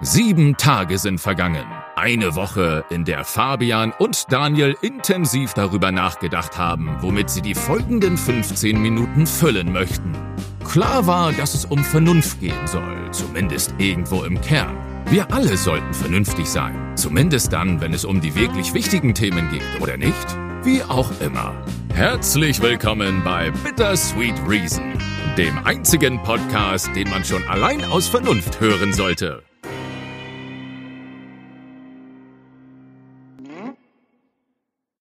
Sieben Tage sind vergangen. Eine Woche, in der Fabian und Daniel intensiv darüber nachgedacht haben, womit sie die folgenden 15 Minuten füllen möchten. Klar war, dass es um Vernunft gehen soll, zumindest irgendwo im Kern. Wir alle sollten vernünftig sein, zumindest dann, wenn es um die wirklich wichtigen Themen geht, oder nicht? Wie auch immer. Herzlich willkommen bei Bittersweet Reason, dem einzigen Podcast, den man schon allein aus Vernunft hören sollte.